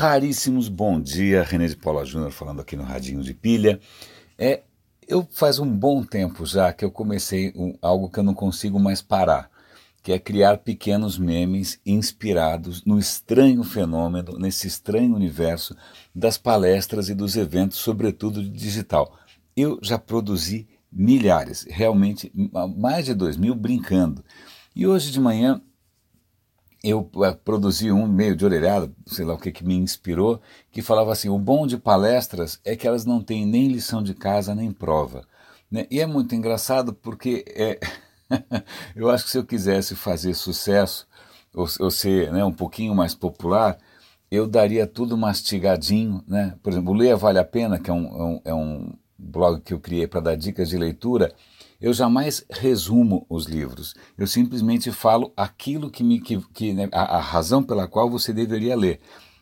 Raríssimos bom dia, René de Paula Júnior falando aqui no Radinho de Pilha. É, eu faz um bom tempo já que eu comecei um, algo que eu não consigo mais parar, que é criar pequenos memes inspirados no estranho fenômeno, nesse estranho universo das palestras e dos eventos, sobretudo de digital. Eu já produzi milhares, realmente mais de dois mil brincando. E hoje de manhã eu eh, produzi um meio de orelhada, sei lá o que, que me inspirou, que falava assim: o bom de palestras é que elas não têm nem lição de casa nem prova. Né? E é muito engraçado porque é, eu acho que se eu quisesse fazer sucesso, ou, ou ser né, um pouquinho mais popular, eu daria tudo mastigadinho. Né? Por exemplo, o Leia Vale a Pena, que é um, é um, é um blog que eu criei para dar dicas de leitura eu jamais resumo os livros. Eu simplesmente falo aquilo que me. Que, que né, a, a, razão pela qual você deveria ler.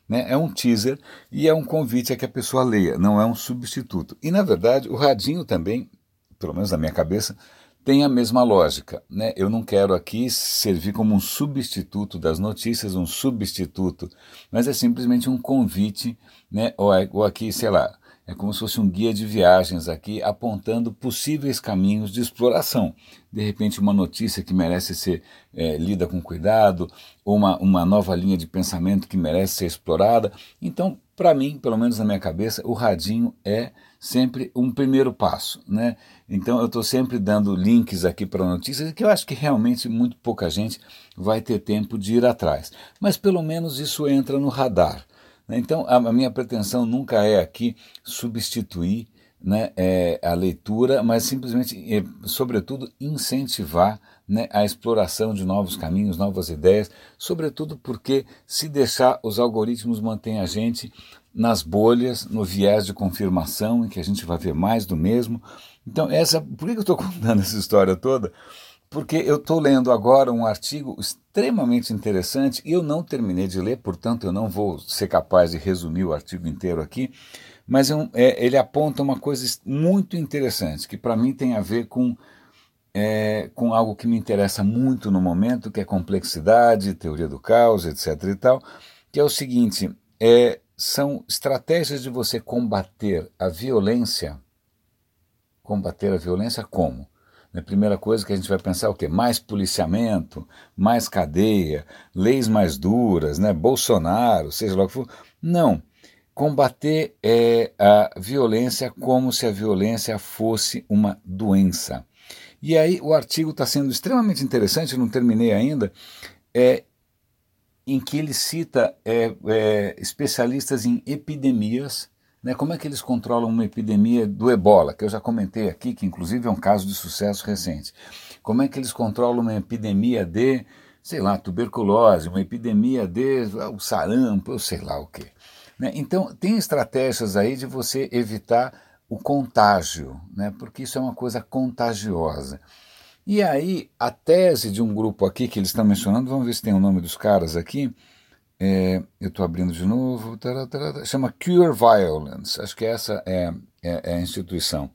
Né? É um teaser e é um convite a que a pessoa leia, não é um substituto. E na verdade, o radinho também, pelo menos na minha cabeça, tem a mesma lógica. Né? Eu não quero aqui servir como um substituto das notícias, um substituto, mas é simplesmente um convite, né? ou, é, ou aqui, sei lá, é como se fosse um guia de viagens aqui, apontando possíveis caminhos de exploração. De repente, uma notícia que merece ser é, lida com cuidado, ou uma, uma nova linha de pensamento que merece ser explorada. Então, para mim, pelo menos na minha cabeça, o radinho é sempre um primeiro passo. Né? Então, eu estou sempre dando links aqui para notícias que eu acho que realmente muito pouca gente vai ter tempo de ir atrás. Mas pelo menos isso entra no radar. Então, a, minha pretensão nunca é aqui substituir né, é, a leitura, mas simplesmente, é, sobretudo, incentivar né, a exploração de novos caminhos, novas ideias, sobretudo porque se deixar os algoritmos mantêm a gente nas bolhas, no viés de confirmação, em que a gente vai ver mais do mesmo. Então, essa, por que eu estou contando essa história toda? Porque eu estou lendo agora um artigo extremamente interessante e eu não terminei de ler, portanto eu não vou ser capaz de resumir o artigo inteiro aqui, mas é é, ele aponta uma coisa muito interessante que para mim tem a ver com, é, com algo que me interessa muito no momento, que é complexidade, teoria do caos, etc. e tal, que é o seguinte: é, são estratégias de você combater a violência. Combater a violência como? A primeira coisa que a gente vai pensar é o quê? Mais policiamento, mais cadeia, leis mais duras, né? Bolsonaro, seja lá o que for. Não. Combater é, a violência como se a violência fosse uma doença. E aí o artigo está sendo extremamente interessante, não terminei ainda, é, em que ele cita é, é, especialistas em epidemias né, como é que eles controlam uma epidemia do ebola, que eu já comentei aqui, que inclusive é um caso de sucesso recente? Como é que eles controlam uma epidemia de, sei lá, tuberculose, uma epidemia de ah, o sarampo, eu sei lá o quê. Né? Então, tem estratégias aí de você evitar o contágio, né? porque isso é uma coisa contagiosa. E aí, a tese de um grupo aqui que eles estão mencionando, vamos ver se tem o nome dos caras aqui, é, eu estou abrindo de novo. Chama Cure Violence. Acho que essa é, é, é, a instituição.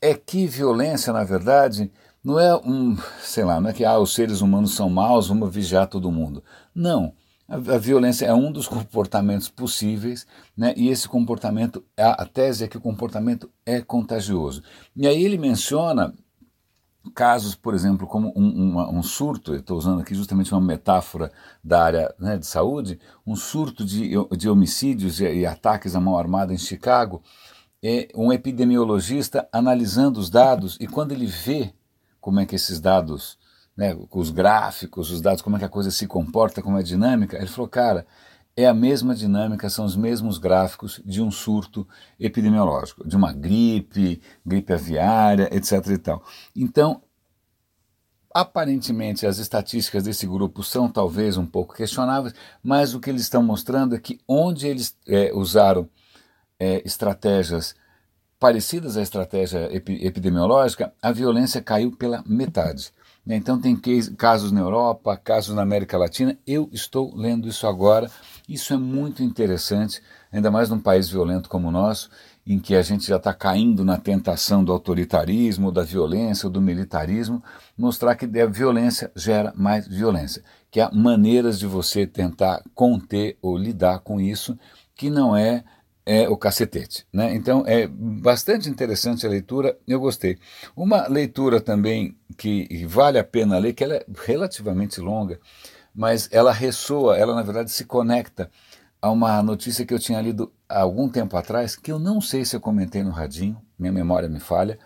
É que violência, na verdade, não é um, sei lá, não é que ah, os seres humanos são maus, vamos vigiar todo mundo. Não. A, a violência é um dos comportamentos possíveis, né? e esse comportamento, a, a tese é que o comportamento é contagioso. E aí ele menciona casos, por exemplo, como um, um, surto, estou usando aqui justamente uma metáfora da área né, de saúde, um surto de, de homicídios e, e, ataques à mão armada em Chicago, é um epidemiologista analisando os dados e quando ele vê como é que esses dados, né, os gráficos, os dados, como é que a coisa se comporta, como é dinâmica, ele falou, cara, é a mesma dinâmica, são os mesmos gráficos de um surto epidemiológico, de uma gripe, gripe aviária, etc. E tal. Então, aparentemente, as estatísticas desse grupo são talvez um pouco questionáveis, mas o que eles estão mostrando é que onde eles é, usaram é, estratégias parecidas à estratégia epidemiológica, a violência caiu pela metade. Né? Então, tem casos na Europa, casos na América Latina. Eu estou lendo isso agora. Isso é muito interessante, ainda mais num país violento como o nosso. em que a gente já está caindo na tentação do autoritarismo, da violência, do militarismo, mostrar que a violência gera mais violência, que há maneiras de você tentar conter ou lidar com isso que não é, é o cacetete. Né? Então é bastante interessante a leitura, eu gostei. Uma leitura também que vale a pena ler, que ela é relativamente longa, mas ela ressoa, ela na verdade se conecta a uma notícia que eu tinha lido há algum tempo atrás, que eu não sei se eu comentei no radinho, minha memória me falha,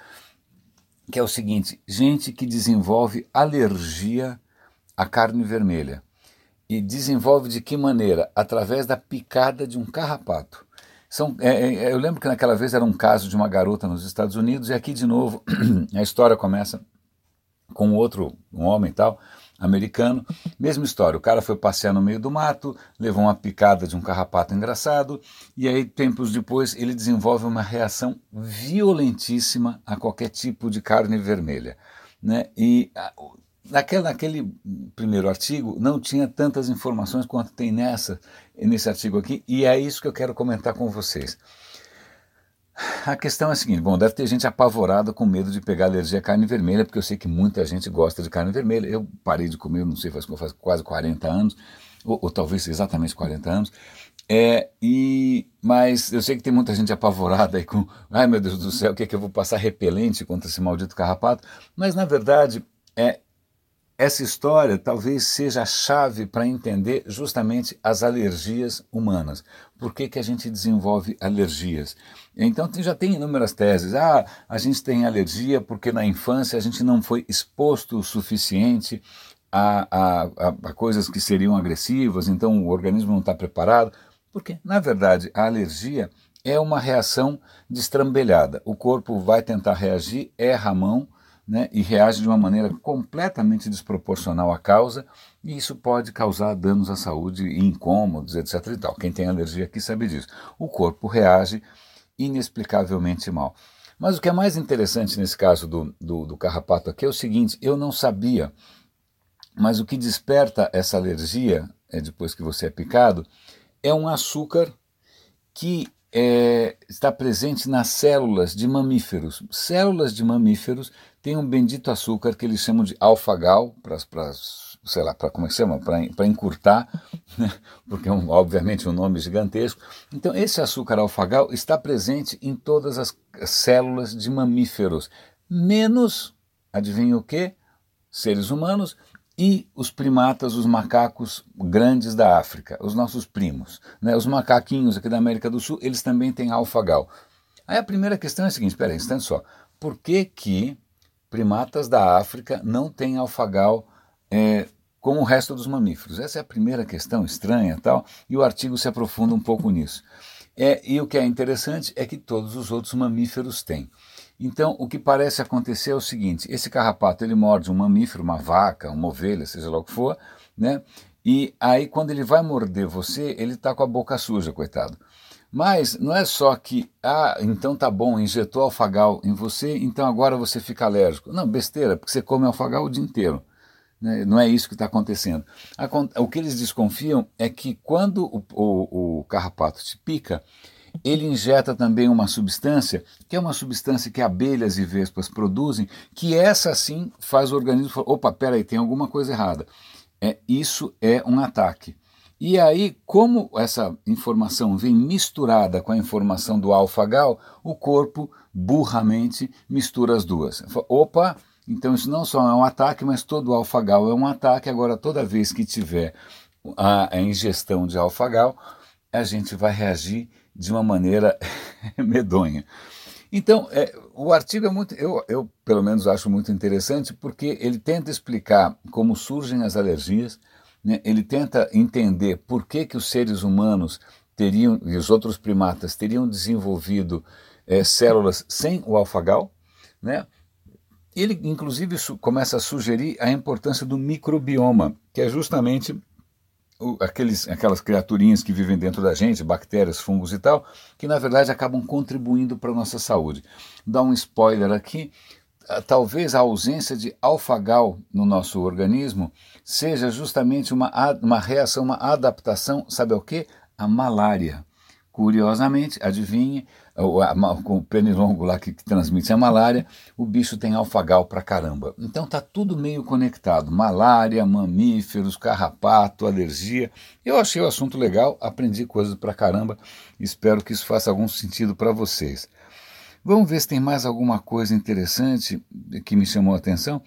que é o seguinte: gente que desenvolve alergia à carne vermelha. E desenvolve de que maneira? Através da picada de um carrapato. São, é, é, eu lembro que naquela vez era um caso de uma garota nos Estados Unidos, e aqui de novo a história começa com outro, um homem tal, americano. Mesma história, o cara foi passear no meio do mato, levou uma picada de um carrapato engraçado, e aí, tempos depois, ele desenvolve uma reação violentíssima a qualquer tipo de carne vermelha. Né? E naquele, naquele primeiro artigo não tinha tantas informações quanto tem nessa, nesse artigo aqui, e é isso que eu quero comentar com vocês. A questão é a seguinte: bom, deve ter gente apavorada com medo de pegar alergia à carne vermelha, porque eu sei que muita gente gosta de carne vermelha. Eu parei de comer, não sei, faz, faz quase 40 anos, ou, ou, talvez exatamente 40 anos. É, e, mas eu sei que tem muita gente apavorada aí com, ai meu Deus do céu, o que é que eu vou passar repelente contra esse maldito carrapato? Mas na verdade, é, essa história talvez seja a chave para entender justamente as alergias humanas. Por que, que a gente desenvolve alergias? Então já tem inúmeras teses. Ah, a gente tem alergia porque na infância a gente não foi exposto o suficiente a, a, a, a coisas que seriam agressivas, então o organismo não está preparado. Porque, na verdade, a alergia é uma reação destrambelhada. O corpo vai tentar reagir, erra a mão, né, e reage de uma maneira completamente desproporcional à causa, e isso pode causar danos à saúde, incômodos, etc. E tal. Quem tem alergia aqui sabe disso. O corpo reage inexplicavelmente mal. Mas o que é mais interessante nesse caso do, do, do carrapato aqui é o seguinte: eu não sabia, mas o que desperta essa alergia, é depois que você é picado, é um açúcar que é, está presente nas células de mamíferos. Células de mamíferos têm um bendito açúcar que eles chamam de alfagal, para sei lá, para como é que chama? Para encurtar, né? porque é um, obviamente um nome gigantesco. Então, esse açúcar alfagal está presente em todas as células de mamíferos, menos, adivinha o que? Seres humanos e os primatas, os macacos grandes da África, os nossos primos. Né? Os macaquinhos aqui da América do Sul, eles também têm alfagal. Aí a primeira questão é a seguinte, espera aí, instante só. Por que que primatas da África não têm alfagal é, como o resto dos mamíferos? Essa é a primeira questão estranha tal, e o artigo se aprofunda um pouco nisso. É, e o que é interessante é que todos os outros mamíferos têm. Então, o que parece acontecer é o seguinte: esse carrapato ele morde um mamífero, uma vaca, uma ovelha, seja lá o que for, né? E aí, quando ele vai morder você, ele está com a boca suja, coitado. Mas não é só que, ah, então tá bom, injetou alfagal em você, então agora você fica alérgico. Não, besteira, porque você come alfagal o dia inteiro. Né? Não é isso que está acontecendo. O que eles desconfiam é que quando o, o, o carrapato te pica, ele injeta também uma substância, que é uma substância que abelhas e vespas produzem, que essa sim faz o organismo falar, opa, peraí, tem alguma coisa errada. É, isso é um ataque. E aí, como essa informação vem misturada com a informação do alfagal, o corpo burramente mistura as duas. Opa, então isso não só é um ataque, mas todo alfagal é um ataque. Agora, toda vez que tiver a, a ingestão de alfagal, a gente vai reagir de uma maneira medonha. Então, é, o artigo é muito, eu, eu pelo menos acho muito interessante, porque ele tenta explicar como surgem as alergias, né? ele tenta entender por que, que os seres humanos teriam, e os outros primatas teriam desenvolvido é, células sem o alfagal, né? Ele, inclusive, começa a sugerir a importância do microbioma, que é justamente aqueles, aquelas criaturinhas que vivem dentro da gente, bactérias, fungos e tal, que na verdade acabam contribuindo para a nossa saúde. Dá um spoiler aqui, talvez a ausência de alfagal no nosso organismo seja justamente uma, uma reação, uma adaptação, sabe ao que? A malária. Curiosamente, adivinhe, com o pernilongo lá que, que, transmite a malária, o bicho tem alfagal pra caramba. Então tá tudo meio conectado: malária, mamíferos, carrapato, alergia. Eu achei o assunto legal, aprendi coisas pra caramba. Espero que isso faça algum sentido para vocês. Vamos ver se tem mais alguma coisa interessante que me chamou a atenção.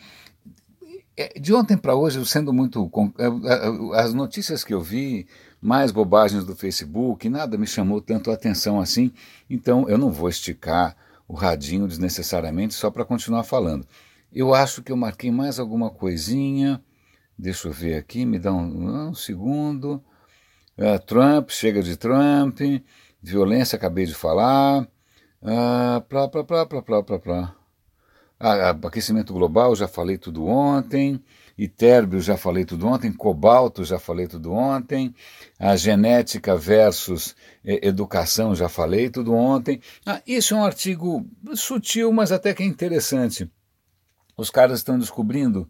É, de ontem para hoje, sendo muito. É, é, as notícias que eu vi, mais bobagens do Facebook, nada me chamou tanto a atenção assim, então eu não vou esticar o radinho desnecessariamente só para continuar falando. Eu acho que eu marquei mais alguma coisinha. Deixa eu ver aqui, me dá um, um segundo. Uh, Trump, chega de Trump. Violência, acabei de falar. Uh, plá, plá, plá, plá, plá, plá, plá. Ah, aquecimento global, já falei tudo ontem. Itérbio, já falei tudo ontem. Cobalto, já falei tudo ontem. A genética versus eh, educação, já falei tudo ontem. Ah, isso é um artigo sutil, mas até que é interessante. Os caras estão descobrindo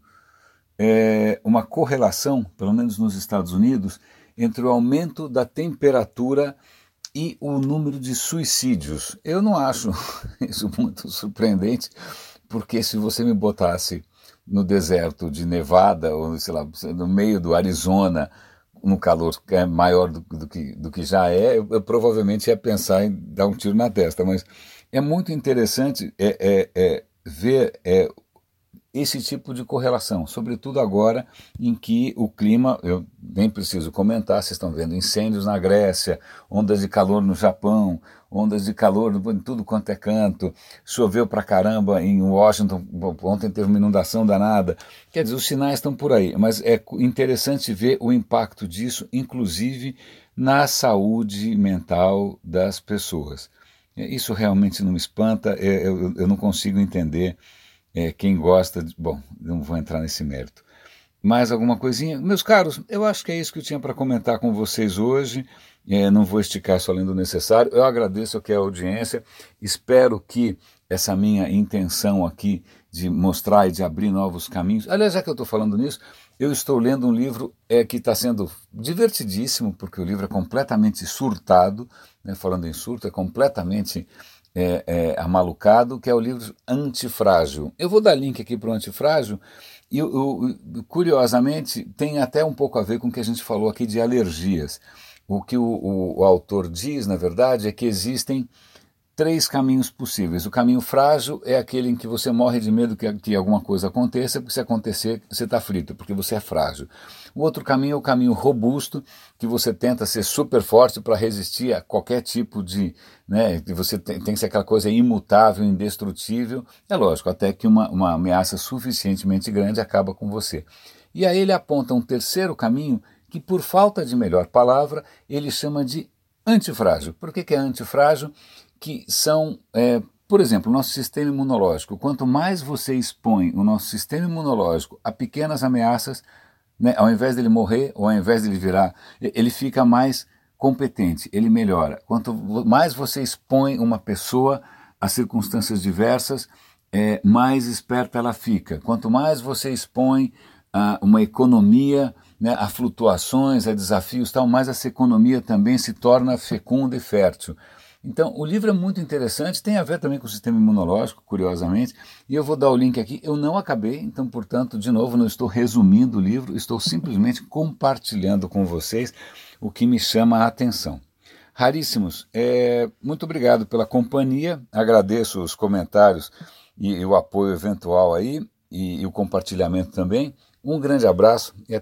é, uma correlação, pelo menos nos Estados Unidos, entre o aumento da temperatura e o número de suicídios. Eu não acho isso muito surpreendente porque se você me botasse no deserto de Nevada, ou sei lá, no meio do Arizona, no calor é maior do, do, que, do que já é, eu, eu, provavelmente ia pensar em dar um tiro na testa. Mas é muito interessante é, é, é ver é, esse tipo de correlação, sobretudo agora em que o clima, eu nem preciso comentar, vocês estão vendo incêndios na Grécia, ondas de calor no Japão, ondas de calor em tudo quanto é canto, choveu pra caramba em Washington, ontem teve uma inundação danada. Quer dizer, os sinais estão por aí, mas é interessante ver o impacto disso, inclusive na saúde mental das pessoas. Isso realmente não me espanta, é, eu, eu não consigo entender é, quem gosta, de, bom, não vou entrar nesse mérito. Mais alguma coisinha? Meus caros, eu acho que é isso que eu tinha para comentar com vocês hoje. É, não vou esticar só além do necessário. Eu agradeço aqui a audiência. Espero que essa minha intenção aqui de mostrar e de abrir novos caminhos. Aliás, já que eu estou falando nisso, eu estou lendo um livro é, que está sendo divertidíssimo, porque o livro é completamente surtado, né, falando em surto, é completamente é, é, amalucado, que é o livro Antifrágil. Eu vou dar link aqui para o Antifrágil, e eu, eu, curiosamente tem até um pouco a ver com o que a gente falou aqui de alergias. O que o, o, o autor diz, na verdade, é que existem três caminhos possíveis. O caminho frágil é aquele em que você morre de medo que, que alguma coisa aconteça, porque se acontecer, você está frito, porque você é frágil. O outro caminho é o caminho robusto, que você tenta ser super forte para resistir a qualquer tipo de. Né, você tem, tem, que ser aquela coisa imutável, indestrutível. É lógico, até que uma, uma ameaça suficientemente grande acaba com você. E aí ele aponta um terceiro caminho que, por falta de melhor palavra, ele chama de antifrágil. Por que, que é antifrágil? Que são. É, por exemplo, o nosso sistema imunológico. Quanto mais você expõe o nosso sistema imunológico a pequenas ameaças, né, ao invés dele morrer ou ao invés dele virar, ele fica mais competente, ele melhora. Quanto mais você expõe uma pessoa a circunstâncias diversas, é, mais esperta ela fica. Quanto mais você expõe a uma economia né, a flutuações, a desafios, tal, mais essa economia também se torna fecunda e fértil. Então, o livro é muito interessante, tem a ver também com o sistema imunológico, curiosamente, e eu vou dar o link aqui. Eu não acabei, então, portanto, de novo, não estou resumindo o livro, estou simplesmente compartilhando com vocês o que me chama a atenção. Raríssimos, é, muito obrigado pela companhia, agradeço os comentários e, e o apoio eventual aí, e, e o compartilhamento também. Um grande abraço e até